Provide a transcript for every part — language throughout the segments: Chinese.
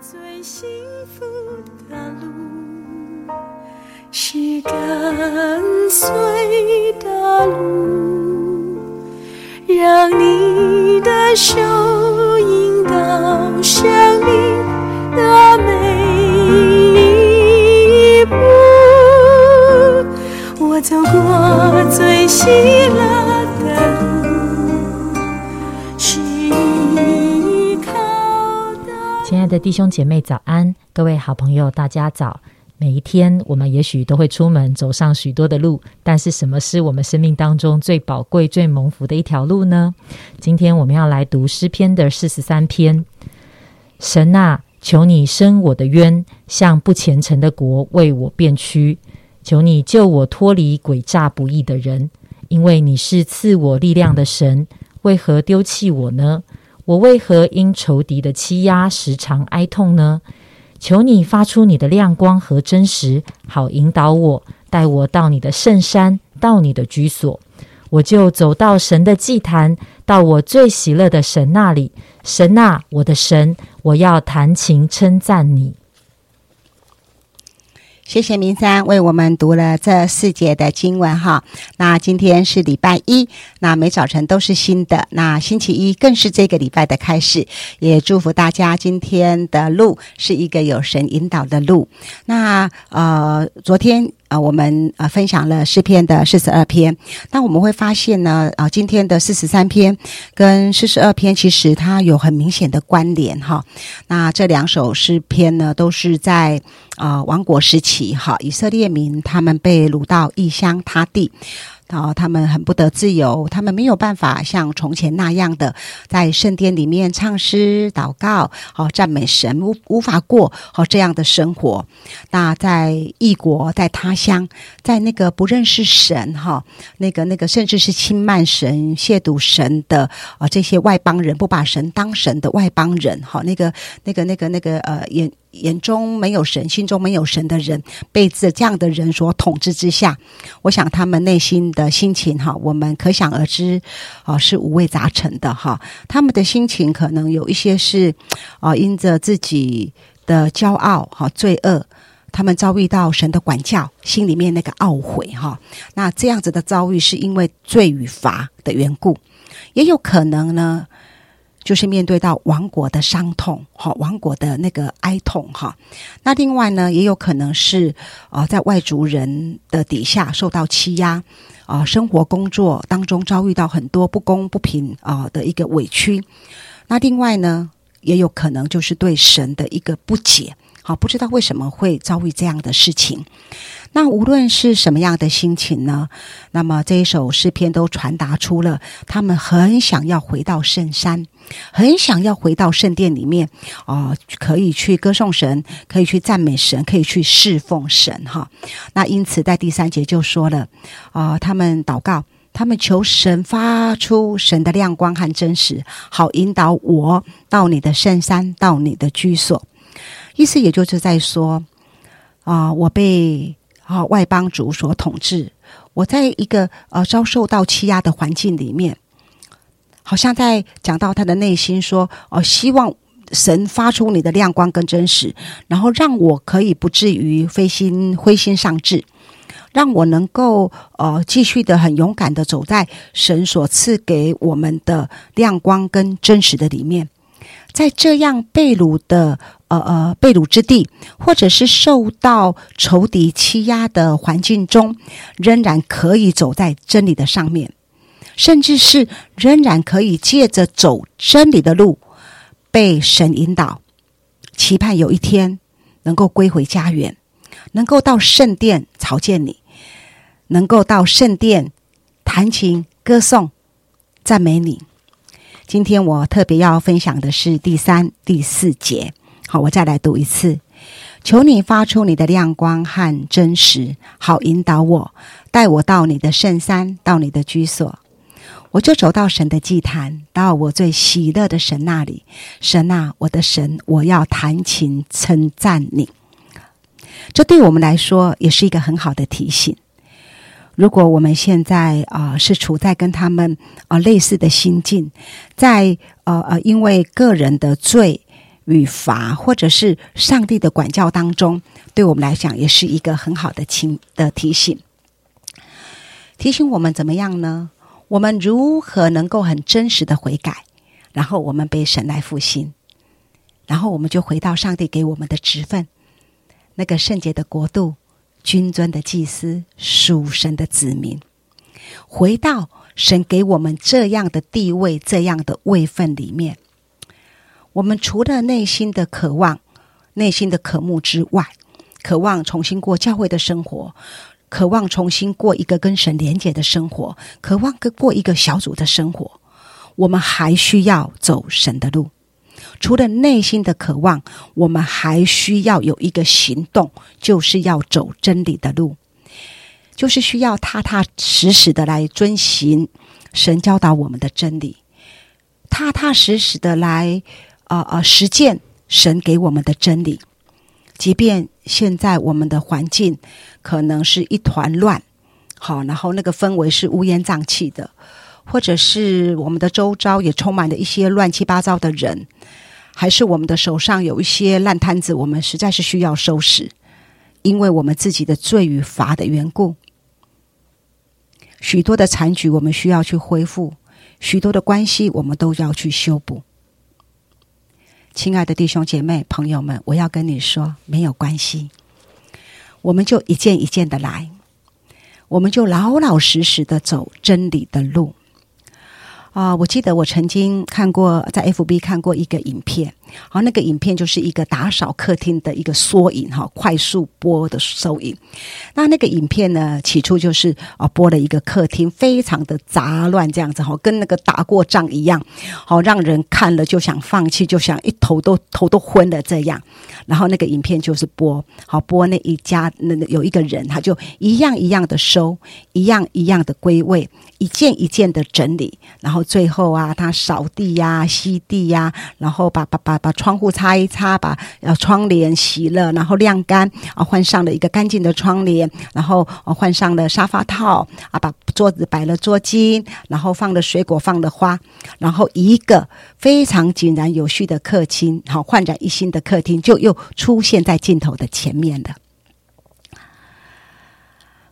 最幸福的路是跟随的路，让你的手引导生命的每一步。我走过最幸弟兄姐妹，早安！各位好朋友，大家早。每一天，我们也许都会出门走上许多的路，但是什么是我们生命当中最宝贵、最蒙福的一条路呢？今天我们要来读诗篇的四十三篇。神啊，求你伸我的冤，向不虔诚的国为我辩屈。求你救我脱离诡诈不义的人，因为你是赐我力量的神。为何丢弃我呢？我为何因仇敌的欺压时常哀痛呢？求你发出你的亮光和真实，好引导我，带我到你的圣山，到你的居所。我就走到神的祭坛，到我最喜乐的神那里。神啊，我的神，我要弹琴称赞你。谢谢明山为我们读了这四节的经文哈。那今天是礼拜一，那每早晨都是新的，那星期一更是这个礼拜的开始。也祝福大家今天的路是一个有神引导的路。那呃，昨天啊我们啊分享了诗篇的四十二篇，那我们会发现呢，啊、今天的四十三篇跟四十二篇其实它有很明显的关联哈。那这两首诗篇呢，都是在啊、王国时期哈，以色列民他们被掳到异乡他地。然后他们很不得自由，他们没有办法像从前那样的在圣殿里面唱诗、祷告、好赞美神，无无法过好这样的生活。那在异国，在他乡，在那个不认识神哈，那个那个甚至是轻慢神、亵渎神的啊、这些外邦人，不把神当神的外邦人哈，那个那个那个那个呃眼眼中没有神、心中没有神的人，被这这样的人所统治之下，我想他们内心的心情哈，我们可想而知，啊、是五味杂陈的哈。他们的心情可能有一些是，啊、因着自己的骄傲哈、罪恶。他们遭遇到神的管教，心里面那个懊悔哈，那这样子的遭遇是因为罪与罚的缘故，也有可能呢，就是面对到亡国的伤痛，哈，亡国的那个哀痛，哈。那另外呢，也有可能是呃，在外族人的底下受到欺压，啊、生活工作当中遭遇到很多不公不平啊、的一个委屈。那另外呢，也有可能就是对神的一个不解，好，不知道为什么会遭遇这样的事情。那无论是什么样的心情呢？那么这一首诗篇都传达出了他们很想要回到圣山，很想要回到圣殿里面啊、可以去歌颂神，可以去赞美神，可以去侍奉神哈。那因此在第三节就说了啊、他们祷告。他们求神发出神的亮光和真实，好引导我到你的圣山，到你的居所。意思也就是在说，啊、我被啊、外邦族所统治，我在一个呃遭受到欺压的环境里面，好像在讲到他的内心说，哦、希望神发出你的亮光跟真实，然后让我可以不至于灰心灰心丧志。让我能够呃继续的很勇敢的走在神所赐给我们的亮光跟真实的里面，在这样被掳的呃呃被掳之地，或者是受到仇敌欺压的环境中，仍然可以走在真理的上面，甚至是仍然可以借着走真理的路，被神引导，期盼有一天能够归回家园，能够到圣殿朝见你，能够到圣殿弹琴歌颂赞美你。今天我特别要分享的是第三、第四节。好，我再来读一次。求你发出你的亮光和真实，好引导我，带我到你的圣山，到你的居所。我就走到神的祭坛，到我最喜乐的神那里。神啊，我的神，我要弹琴称赞你。这对我们来说也是一个很好的提醒。如果我们现在啊、是处在跟他们啊、类似的心境，在呃呃因为个人的罪与罚，或者是上帝的管教当中，对我们来讲也是一个很好的情的提醒，提醒我们怎么样呢？我们如何能够很真实的悔改，然后我们被神来复兴，然后我们就回到上帝给我们的职分，那个圣洁的国度、君尊的祭司、属神的子民，回到。神给我们这样的地位、这样的位分里面，我们除了内心的渴望、内心的渴慕之外，渴望重新过教会的生活，渴望重新过一个跟神连结的生活，渴望跟过一个小组的生活，我们还需要走神的路。除了内心的渴望，我们还需要有一个行动，就是要走真理的路。就是需要踏踏实实的来遵行神教导我们的真理，踏踏实实的来啊啊实践神给我们的真理。即便现在我们的环境可能是一团乱，好，然后那个氛围是乌烟瘴气的，或者是我们的周遭也充满了一些乱七八糟的人，还是我们的手上有一些烂摊子，我们实在是需要收拾，因为我们自己的罪与罚的缘故。许多的残局，我们需要去恢复；许多的关系，我们都要去修补。亲爱的弟兄姐妹、朋友们，我要跟你说，没有关系，我们就一件一件的来，我们就老老实实的走真理的路。啊，我记得我曾经看过在 FB 看过一个影片，好，那个影片就是一个打扫客厅的一个缩影哈，快速播的收影。那那个影片呢，起初就是啊，播了一个客厅非常的杂乱这样子哈，跟那个打过仗一样，好让人看了就想放弃，就想一头都头都昏了这样。然后那个影片就是播，好播那一家那有一个人，他就一样一样的收，一样一样的归位，一件一件的整理，然后。最后啊，他扫地呀、吸地呀，然后把把把把窗户擦一擦，把呃窗帘洗了，然后晾干啊，换上了一个干净的窗帘，然后换上了沙发套啊，把桌子摆了桌巾，然后放了水果，放了花，然后一个非常井然有序的客厅，好焕然一新的客厅，就又出现在镜头的前面了。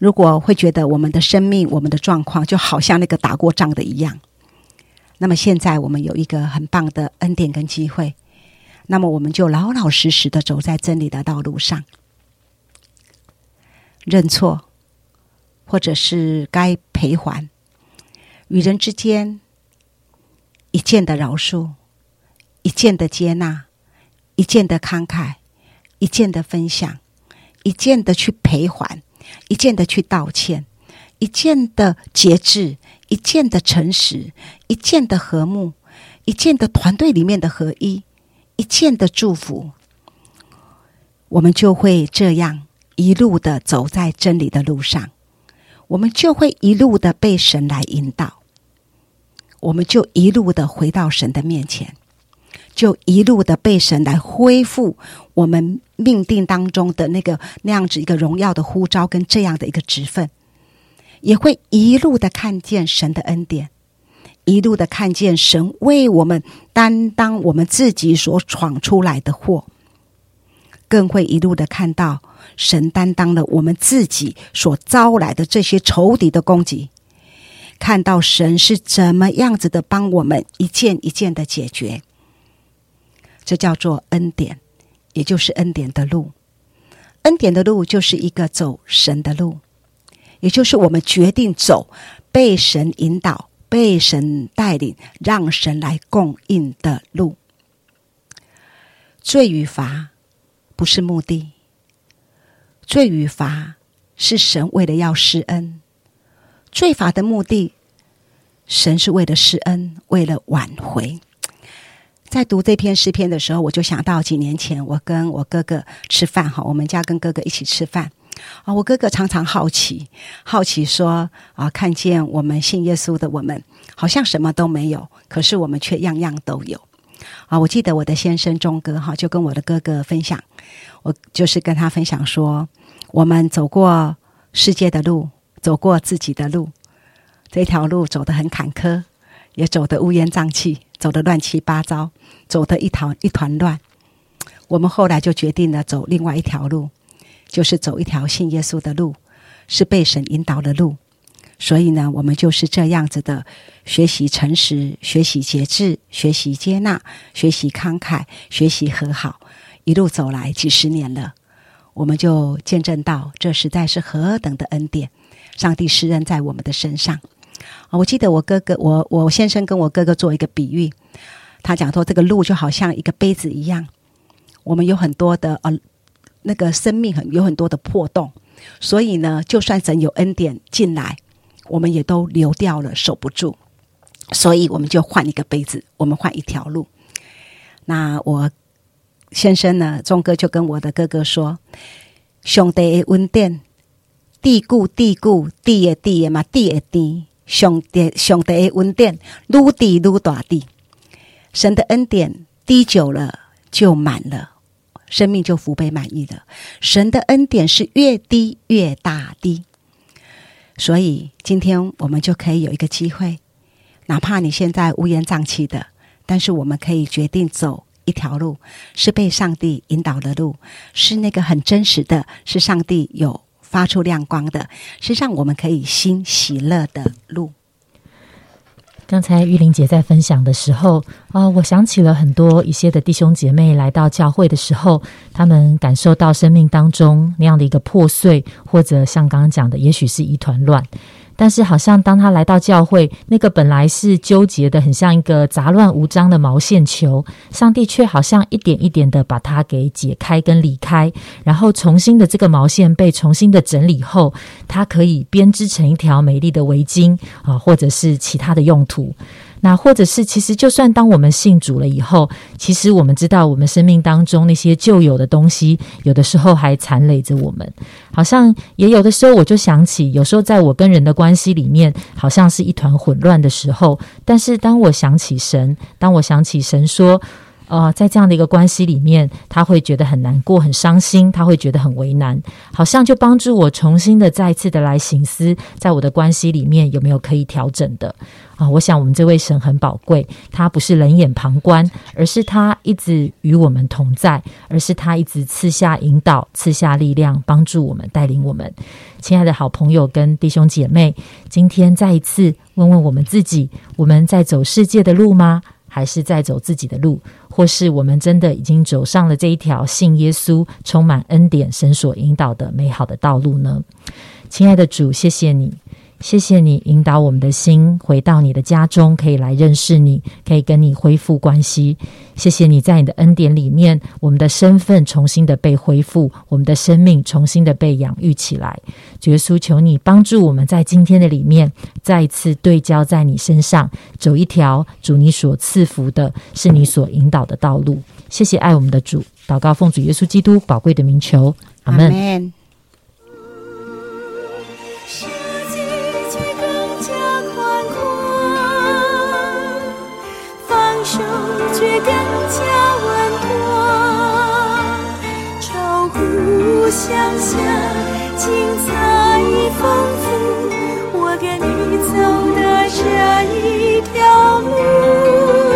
如果会觉得我们的生命、我们的状况，就好像那个打过仗的一样。那么现在我们有一个很棒的恩典跟机会，那么我们就老老实实的走在真理的道路上，认错，或者是该赔还，与人之间一件的饶恕，一件的接纳，一件的慷慨，一件的分享，一件的去赔还，一件的去道歉，一件的节制。一件的诚实，一件的和睦，一件的团队里面的合一，一件的祝福，我们就会这样一路的走在真理的路上，我们就会一路的被神来引导，我们就一路的回到神的面前，就一路的被神来恢复我们命定当中的那个那样子一个荣耀的呼召跟这样的一个职分。也会一路的看见神的恩典，一路的看见神为我们担当我们自己所闯出来的祸，更会一路的看到神担当了我们自己所招来的这些仇敌的攻击，看到神是怎么样子的帮我们一件一件的解决，这叫做恩典，也就是恩典的路。恩典的路就是一个走神的路。也就是我们决定走被神引导、被神带领、让神来供应的路。罪与罚不是目的，罪与罚是神为了要施恩。罪罚的目的，神是为了施恩，为了挽回。在读这篇诗篇的时候，我就想到几年前我跟我哥哥吃饭哈，我们家跟哥哥一起吃饭。啊，我哥哥常常好奇，好奇说啊，看见我们信耶稣的我们，好像什么都没有，可是我们却样样都有。啊，我记得我的先生钟哥哈，就跟我的哥哥分享，我就是跟他分享说，我们走过世界的路，走过自己的路，这条路走得很坎坷，也走得乌烟瘴气，走得乱七八糟，走得一团一团乱。我们后来就决定了走另外一条路，就是走一条信耶稣的路，是被神引导的路。所以呢，我们就是这样子的学习诚实，学习节制，学习接纳，学习慷慨，学习和好，一路走来几十年了，我们就见证到这实在是何等的恩典，上帝施恩在我们的身上。啊，我记得我哥哥，我我先生跟我哥哥做一个比喻，他讲说这个路就好像一个杯子一样。我们有很多的呃，那个生命很有很多的破洞，所以呢，就算神有恩典进来，我们也都流掉了，守不住。所以我们就换一个杯子，我们换一条路。那我先生呢，钟哥就跟我的哥哥说：“兄弟的恩典，地固地固地也地也嘛地也地，上帝，上帝的恩典，愈地愈大地。神的恩典滴久了就满了。”生命就福杯满溢了。神的恩典是越低越大的，所以今天我们就可以有一个机会，哪怕你现在乌烟瘴气的，但是我们可以决定走一条路，是被上帝引导的路，是那个很真实的，是上帝有发出亮光的，是让我们可以心喜乐的路。刚才玉玲姐在分享的时候啊，我想起了很多一些的弟兄姐妹来到教会的时候，他们感受到生命当中那样的一个破碎，或者像刚刚讲的，也许是一团乱。但是，好像当他来到教会，那个本来是纠结的，很像一个杂乱无章的毛线球，上帝却好像一点一点的把它给解开跟理开，然后重新的这个毛线被重新的整理后，它可以编织成一条美丽的围巾啊，或者是其他的用途。那或者是，其实就算当我们信主了以后，其实我们知道，我们生命当中那些旧有的东西，有的时候还残累着我们。好像也有的时候，我就想起，有时候在我跟人的关系里面，好像是一团混乱的时候。但是当我想起神，当我想起神说。呃，在这样的一个关系里面，他会觉得很难过、很伤心，他会觉得很为难，好像就帮助我重新的、再次的来醒思，在我的关系里面有没有可以调整的啊？我想我们这位神很宝贵，他不是冷眼旁观，而是他一直与我们同在，而是他一直赐下引导、赐下力量，帮助我们、带领我们。亲爱的好朋友跟弟兄姐妹，今天再一次问问我们自己：我们在走世界的路吗？还是在走自己的路，或是我们真的已经走上了这一条信耶稣、充满恩典、神所引导的美好的道路呢？亲爱的主，谢谢你。谢谢你引导我们的心回到你的家中，可以来认识你，可以跟你恢复关系。谢谢你在你的恩典里面，我们的身份重新的被恢复，我们的生命重新的被养育起来。耶稣，求你帮助我们在今天的里面再次对焦在你身上，走一条主你所赐福的，是你所引导的道路。谢谢爱我们的主，祷告奉主耶稣基督宝贵的名求，阿门。想象，精彩丰富，我跟你走的这一条路。